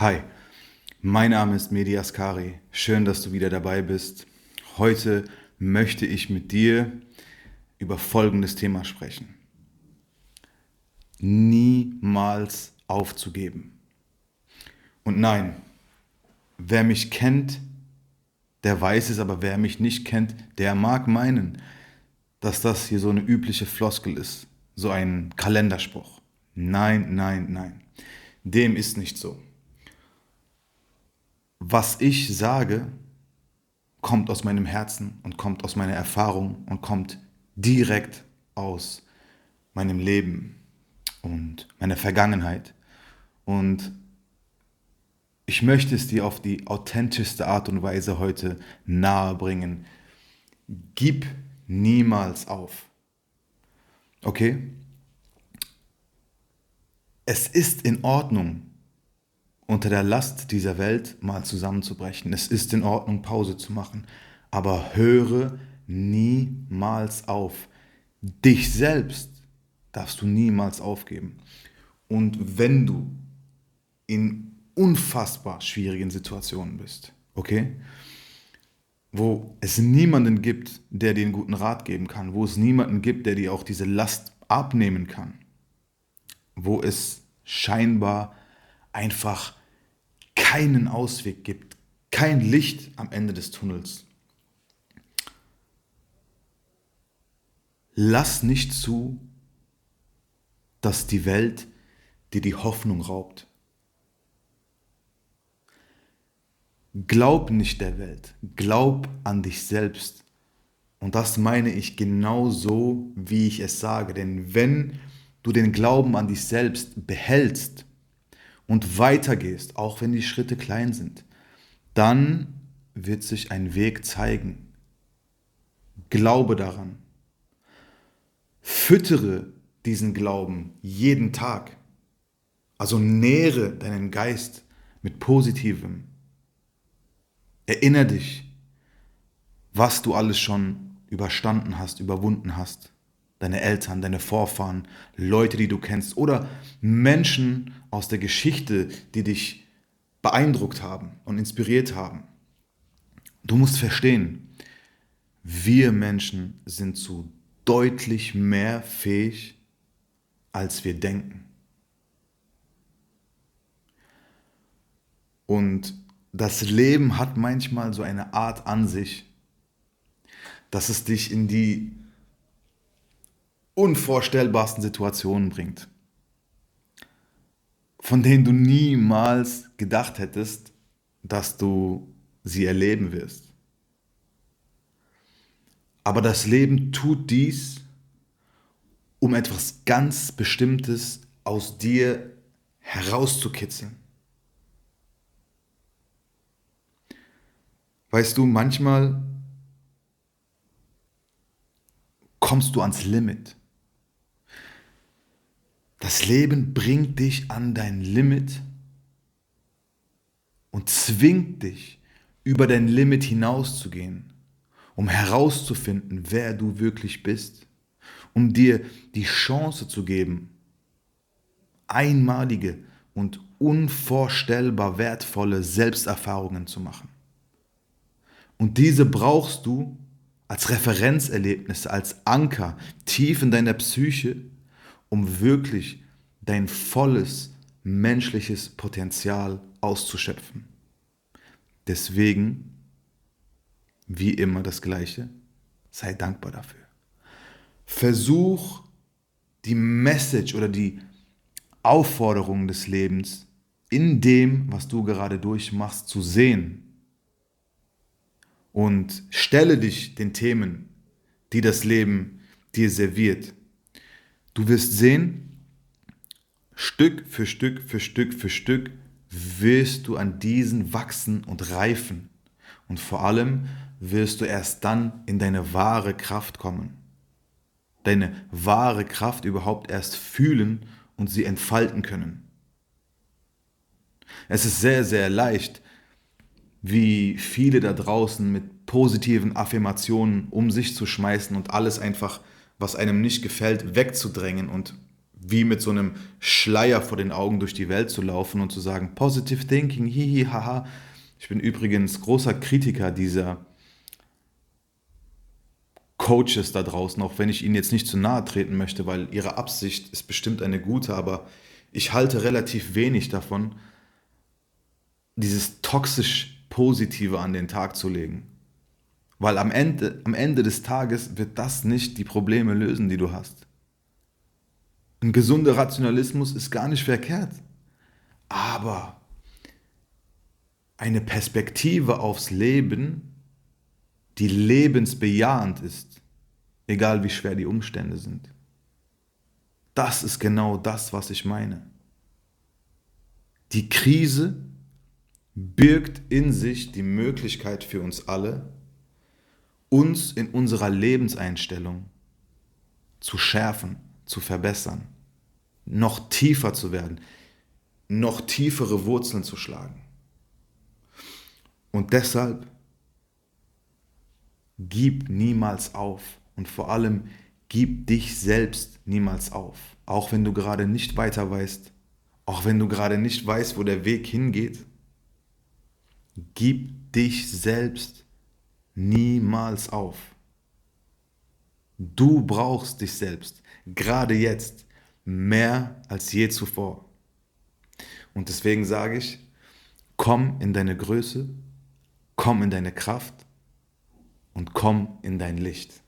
Hi, mein Name ist Medi Askari. Schön, dass du wieder dabei bist. Heute möchte ich mit dir über folgendes Thema sprechen. Niemals aufzugeben. Und nein, wer mich kennt, der weiß es, aber wer mich nicht kennt, der mag meinen, dass das hier so eine übliche Floskel ist, so ein Kalenderspruch. Nein, nein, nein. Dem ist nicht so. Was ich sage, kommt aus meinem Herzen und kommt aus meiner Erfahrung und kommt direkt aus meinem Leben und meiner Vergangenheit. Und ich möchte es dir auf die authentischste Art und Weise heute nahebringen. Gib niemals auf. Okay? Es ist in Ordnung, unter der Last dieser Welt mal zusammenzubrechen. Es ist in Ordnung, Pause zu machen. Aber höre niemals auf. Dich selbst darfst du niemals aufgeben. Und wenn du in unfassbar schwierigen Situationen bist, okay? Wo es niemanden gibt, der dir einen guten Rat geben kann, wo es niemanden gibt, der dir auch diese Last abnehmen kann, wo es scheinbar einfach keinen Ausweg gibt, kein Licht am Ende des Tunnels. Lass nicht zu, dass die Welt dir die Hoffnung raubt. Glaub nicht der Welt, glaub an dich selbst. Und das meine ich genau so, wie ich es sage. Denn wenn du den Glauben an dich selbst behältst und weitergehst, auch wenn die Schritte klein sind, dann wird sich ein Weg zeigen. Glaube daran. Füttere diesen Glauben jeden Tag. Also nähre deinen Geist mit Positivem. Erinnere dich, was du alles schon überstanden hast, überwunden hast deine Eltern, deine Vorfahren, Leute, die du kennst oder Menschen aus der Geschichte, die dich beeindruckt haben und inspiriert haben. Du musst verstehen, wir Menschen sind zu deutlich mehr fähig, als wir denken. Und das Leben hat manchmal so eine Art an sich, dass es dich in die unvorstellbarsten Situationen bringt, von denen du niemals gedacht hättest, dass du sie erleben wirst. Aber das Leben tut dies, um etwas ganz Bestimmtes aus dir herauszukitzeln. Weißt du, manchmal kommst du ans Limit. Das Leben bringt dich an dein Limit und zwingt dich, über dein Limit hinauszugehen, um herauszufinden, wer du wirklich bist, um dir die Chance zu geben, einmalige und unvorstellbar wertvolle Selbsterfahrungen zu machen. Und diese brauchst du als Referenzerlebnisse, als Anker tief in deiner Psyche, um wirklich dein volles menschliches Potenzial auszuschöpfen. Deswegen, wie immer das Gleiche, sei dankbar dafür. Versuch die Message oder die Aufforderung des Lebens in dem, was du gerade durchmachst, zu sehen. Und stelle dich den Themen, die das Leben dir serviert. Du wirst sehen, Stück für Stück für Stück für Stück wirst du an diesen wachsen und reifen. Und vor allem wirst du erst dann in deine wahre Kraft kommen. Deine wahre Kraft überhaupt erst fühlen und sie entfalten können. Es ist sehr, sehr leicht, wie viele da draußen mit positiven Affirmationen um sich zu schmeißen und alles einfach was einem nicht gefällt, wegzudrängen und wie mit so einem Schleier vor den Augen durch die Welt zu laufen und zu sagen, Positive Thinking, hihi, haha. Ich bin übrigens großer Kritiker dieser Coaches da draußen, auch wenn ich ihnen jetzt nicht zu nahe treten möchte, weil ihre Absicht ist bestimmt eine gute, aber ich halte relativ wenig davon, dieses toxisch Positive an den Tag zu legen. Weil am Ende, am Ende des Tages wird das nicht die Probleme lösen, die du hast. Ein gesunder Rationalismus ist gar nicht verkehrt. Aber eine Perspektive aufs Leben, die lebensbejahend ist, egal wie schwer die Umstände sind. Das ist genau das, was ich meine. Die Krise birgt in sich die Möglichkeit für uns alle, uns in unserer Lebenseinstellung zu schärfen, zu verbessern, noch tiefer zu werden, noch tiefere Wurzeln zu schlagen. Und deshalb gib niemals auf und vor allem gib dich selbst niemals auf, auch wenn du gerade nicht weiter weißt, auch wenn du gerade nicht weißt, wo der Weg hingeht. Gib dich selbst niemals auf. Du brauchst dich selbst, gerade jetzt, mehr als je zuvor. Und deswegen sage ich, komm in deine Größe, komm in deine Kraft und komm in dein Licht.